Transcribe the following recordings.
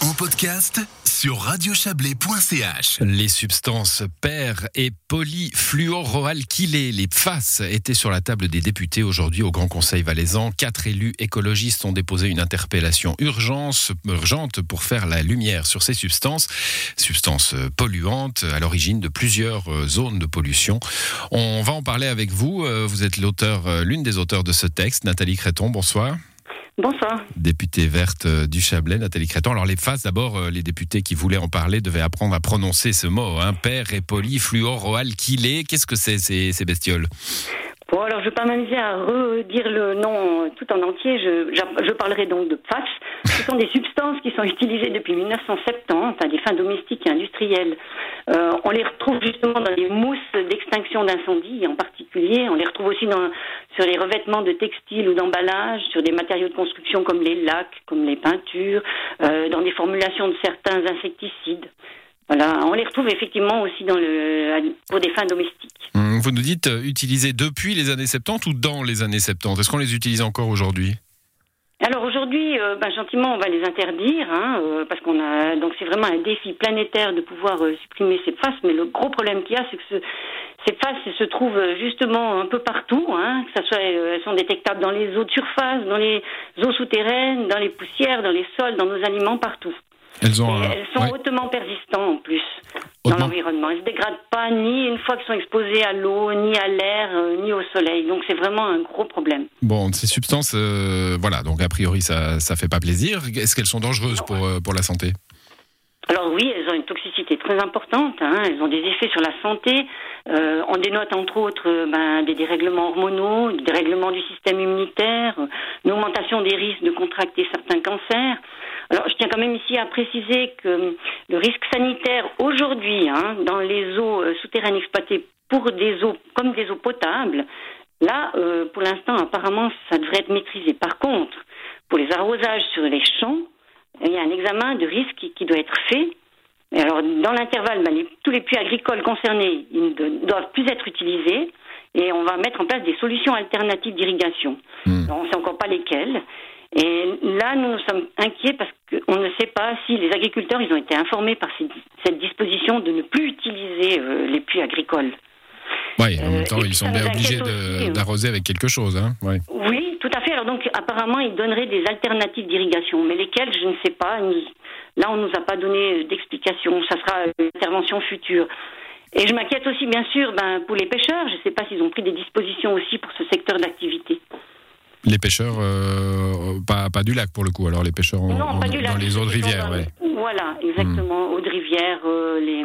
en podcast sur radiochablais.ch. Les substances per et polyfluoroalkylées, les PFAS, étaient sur la table des députés aujourd'hui au Grand Conseil valaisan. Quatre élus écologistes ont déposé une interpellation urgente pour faire la lumière sur ces substances, substances polluantes à l'origine de plusieurs zones de pollution. On va en parler avec vous. Vous êtes l'auteur, l'une des auteurs de ce texte, Nathalie Créton. Bonsoir. Bonsoir. Députée verte euh, du Chablais, Nathalie Créton. Alors les phases, d'abord, euh, les députés qui voulaient en parler devaient apprendre à prononcer ce mot, hein, père et polyfluoroalkylé. Qu'est-ce que c'est ces, ces bestioles? Bon, alors je vais pas m'amuser à redire le nom tout en entier. Je, je, parlerai donc de PFAS. Ce sont des substances qui sont utilisées depuis 1970 à des fins domestiques et industrielles. Euh, on les retrouve justement dans les mousses d'extinction d'incendie en particulier. On les retrouve aussi dans, sur les revêtements de textiles ou d'emballage, sur des matériaux de construction comme les lacs, comme les peintures, euh, dans des formulations de certains insecticides. Voilà, on les retrouve effectivement aussi dans le, pour des fins domestiques. Hum, vous nous dites euh, utiliser depuis les années 70 ou dans les années 70 Est-ce qu'on les utilise encore aujourd'hui? Alors aujourd'hui, euh, ben, gentiment, on va les interdire, hein, euh, parce qu'on a donc c'est vraiment un défi planétaire de pouvoir supprimer ces faces. Mais le gros problème qu'il y a, c'est que ce, ces faces se trouvent justement un peu partout. Hein, que ça soit, elles sont détectables dans les eaux de surface, dans les eaux souterraines, dans les poussières, dans les sols, dans nos aliments, partout. Elles, ont, elles sont hautement persistantes en plus dans l'environnement. Elles ne se dégradent pas ni une fois qu'elles sont exposées à l'eau, ni à l'air, euh, ni au soleil. Donc c'est vraiment un gros problème. Bon, ces substances, euh, voilà, donc a priori ça ne fait pas plaisir. Est-ce qu'elles sont dangereuses pour, euh, pour la santé? Alors oui, elles ont une toxicité très importante, hein. elles ont des effets sur la santé. on dénote entre autres ben, des dérèglements hormonaux, des dérèglements du système immunitaire, une augmentation des risques de contracter certains cancers. Alors, je tiens quand même ici à préciser que le risque sanitaire aujourd'hui, hein, dans les eaux euh, souterraines exploitées pour des eaux comme des eaux potables, là, euh, pour l'instant, apparemment, ça devrait être maîtrisé. Par contre, pour les arrosages sur les champs, il y a un examen de risque qui, doit être fait. Et alors, dans l'intervalle, ben, tous les puits agricoles concernés ils ne doivent plus être utilisés et on va mettre en place des solutions alternatives d'irrigation. Hmm. On ne sait encore pas lesquelles. Et là, nous nous sommes inquiets parce qu'on ne sait pas si les agriculteurs ils ont été informés par cette disposition de ne plus utiliser euh, les puits agricoles. Oui, en même temps, ils sont bien obligés hein. d'arroser avec quelque chose. Hein Oui, tout à fait. Alors donc, apparemment, ils donneraient des alternatives d'irrigation, mais lesquelles, je ne sais pas. Là, on ne nous a pas donné d'explication. Ça sera une intervention future. Et je m'inquiète aussi, bien sûr, ben, pour les pêcheurs. Je ne sais pas s'ils ont pris des dispositions aussi pour ce secteur d'activité. Les pêcheurs, euh, pas, pas, du lac pour le coup, alors les pêcheurs non, pas du dans les eaux de rivière. Ouais. Voilà, exactement, hmm. eaux de rivière, euh, les,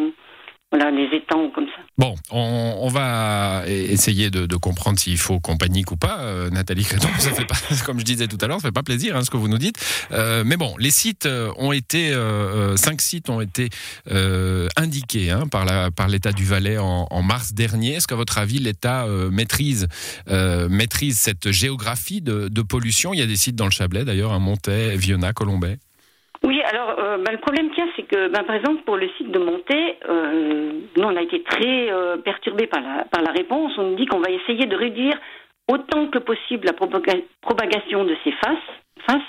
voilà, les étangs comme ça. Bon, on, va essayer de, comprendre s'il faut qu'on panique ou pas. Euh, Nathalie Créton, ça fait pas, comme je disais tout à l'heure, ça fait pas plaisir hein, ce que vous nous dites. Euh, mais bon, les sites euh, ont été, cinq sites ont été indiqués hein, par la par l'État du Valais en, mars dernier. Est-ce qu'à votre avis l'État maîtrise maîtrise cette géographie de, pollution? Il y a des sites dans le Chablais d'ailleurs, à Montaix, Viona, Colombay. Oui, alors euh, ben, le problème qu'il y a, c'est que, ben, par exemple, pour le site de Montée, euh, nous, on a été très euh, perturbés par la, par la réponse. On nous dit qu'on va essayer de réduire autant que possible la propagation de ces faces.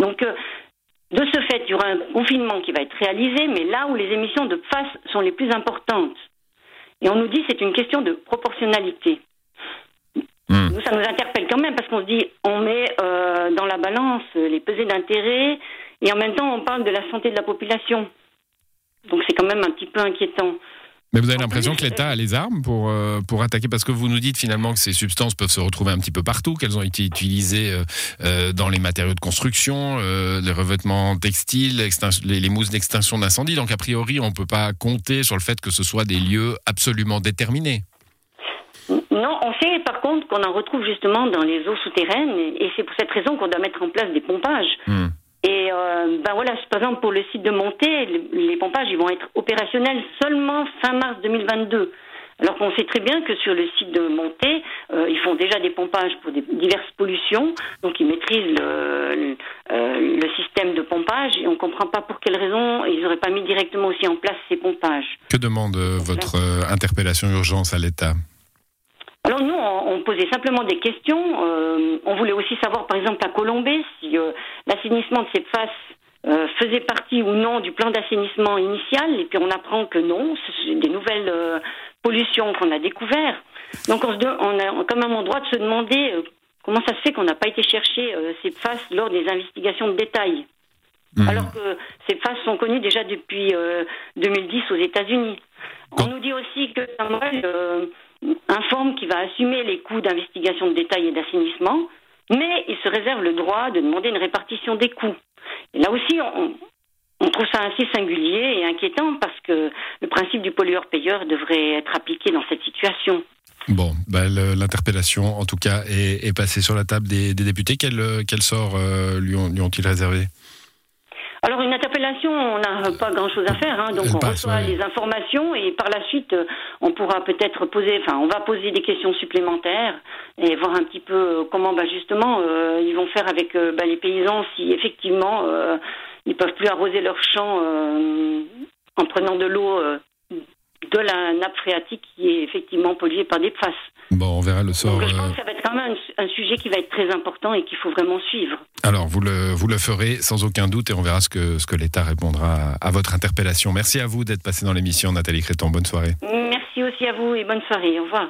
Donc, de ce fait, il y aura un confinement qui va être réalisé, mais là où les émissions de face sont les plus importantes. Et on nous dit que c'est une question de proportionnalité. Hmm. Nous, ça nous interpelle quand même parce qu'on se dit, on met dans la balance les pesées d'intérêt et en même temps, on parle de la santé de la population. Donc c'est quand même un petit peu inquiétant. Mais vous avez l'impression que l'État a les armes pour, euh, pour attaquer? Parce que vous nous dites finalement que ces substances peuvent se retrouver un petit peu partout, qu'elles ont été utilisées euh, euh, dans les matériaux de construction, les revêtements textiles, les, les, mousses d'extinction d'incendie. Donc a priori, on ne peut pas compter sur le fait que ce soit des lieux absolument déterminés. Non, on sait par contre qu'on en retrouve justement dans les eaux souterraines et c'est pour cette raison qu'on doit mettre en place des pompages. Hmm. Et euh, ben voilà, par exemple pour le site de Montée, les, pompages ils vont être opérationnels seulement fin mars 2022. Alors qu'on sait très bien que sur le site de Montée, euh, ils font déjà des pompages pour des, diverses pollutions, donc ils maîtrisent le, euh, le, système de pompage et on ne comprend pas pour quelles raisons ils n'auraient pas mis directement aussi en place ces pompages. Que demande votre interpellation urgence à l'État? Alors nous, on, posait simplement des questions. Euh, on voulait aussi savoir, par exemple, à Colombay, si euh, l'assainissement de ces faces euh, faisait partie ou non du plan d'assainissement initial, et puis on apprend que non, c'est des nouvelles pollutions qu'on a découvertes. Donc on, se on a quand même le droit de se demander comment ça se fait qu'on n'a pas été chercher ces faces lors des investigations de détail. Mmh. Alors que ces faces sont connues déjà depuis 2010 aux États-Unis. On nous dit aussi que Samuel informe qu'il va assumer les coûts d'investigation de détail et d'assainissement, mais il se réserve le droit de demander une répartition des coûts. Et là aussi, on, trouve ça assez singulier et inquiétant parce que le principe du pollueur-payeur devrait être appliqué dans cette situation. Bon, bah, l'interpellation, en tout cas, est, passée sur la table des, députés. Quel, quel sort euh, lui ont-ils réservé? Alors une on n'a pas grand-chose à faire, hein, donc on reçoit les informations et par la suite, euh, on pourra peut-être poser, enfin, on va poser des questions supplémentaires et voir un petit peu euh, comment, bah, justement, euh, ils vont faire avec bah, les paysans si effectivement ils peuvent plus arroser leurs champs en prenant de l'eau de la nappe phréatique qui est effectivement polluée par des faces. Bon, on verra le sort. je pense que ça va être quand même un, sujet qui va être très important et qu'il faut vraiment suivre. Alors, vous le, vous le ferez sans aucun doute et on verra ce que, ce que l'État répondra à, votre interpellation. Merci à vous d'être passé dans l'émission, Nathalie Créton. Bonne soirée. Merci aussi à vous et bonne soirée. Au revoir.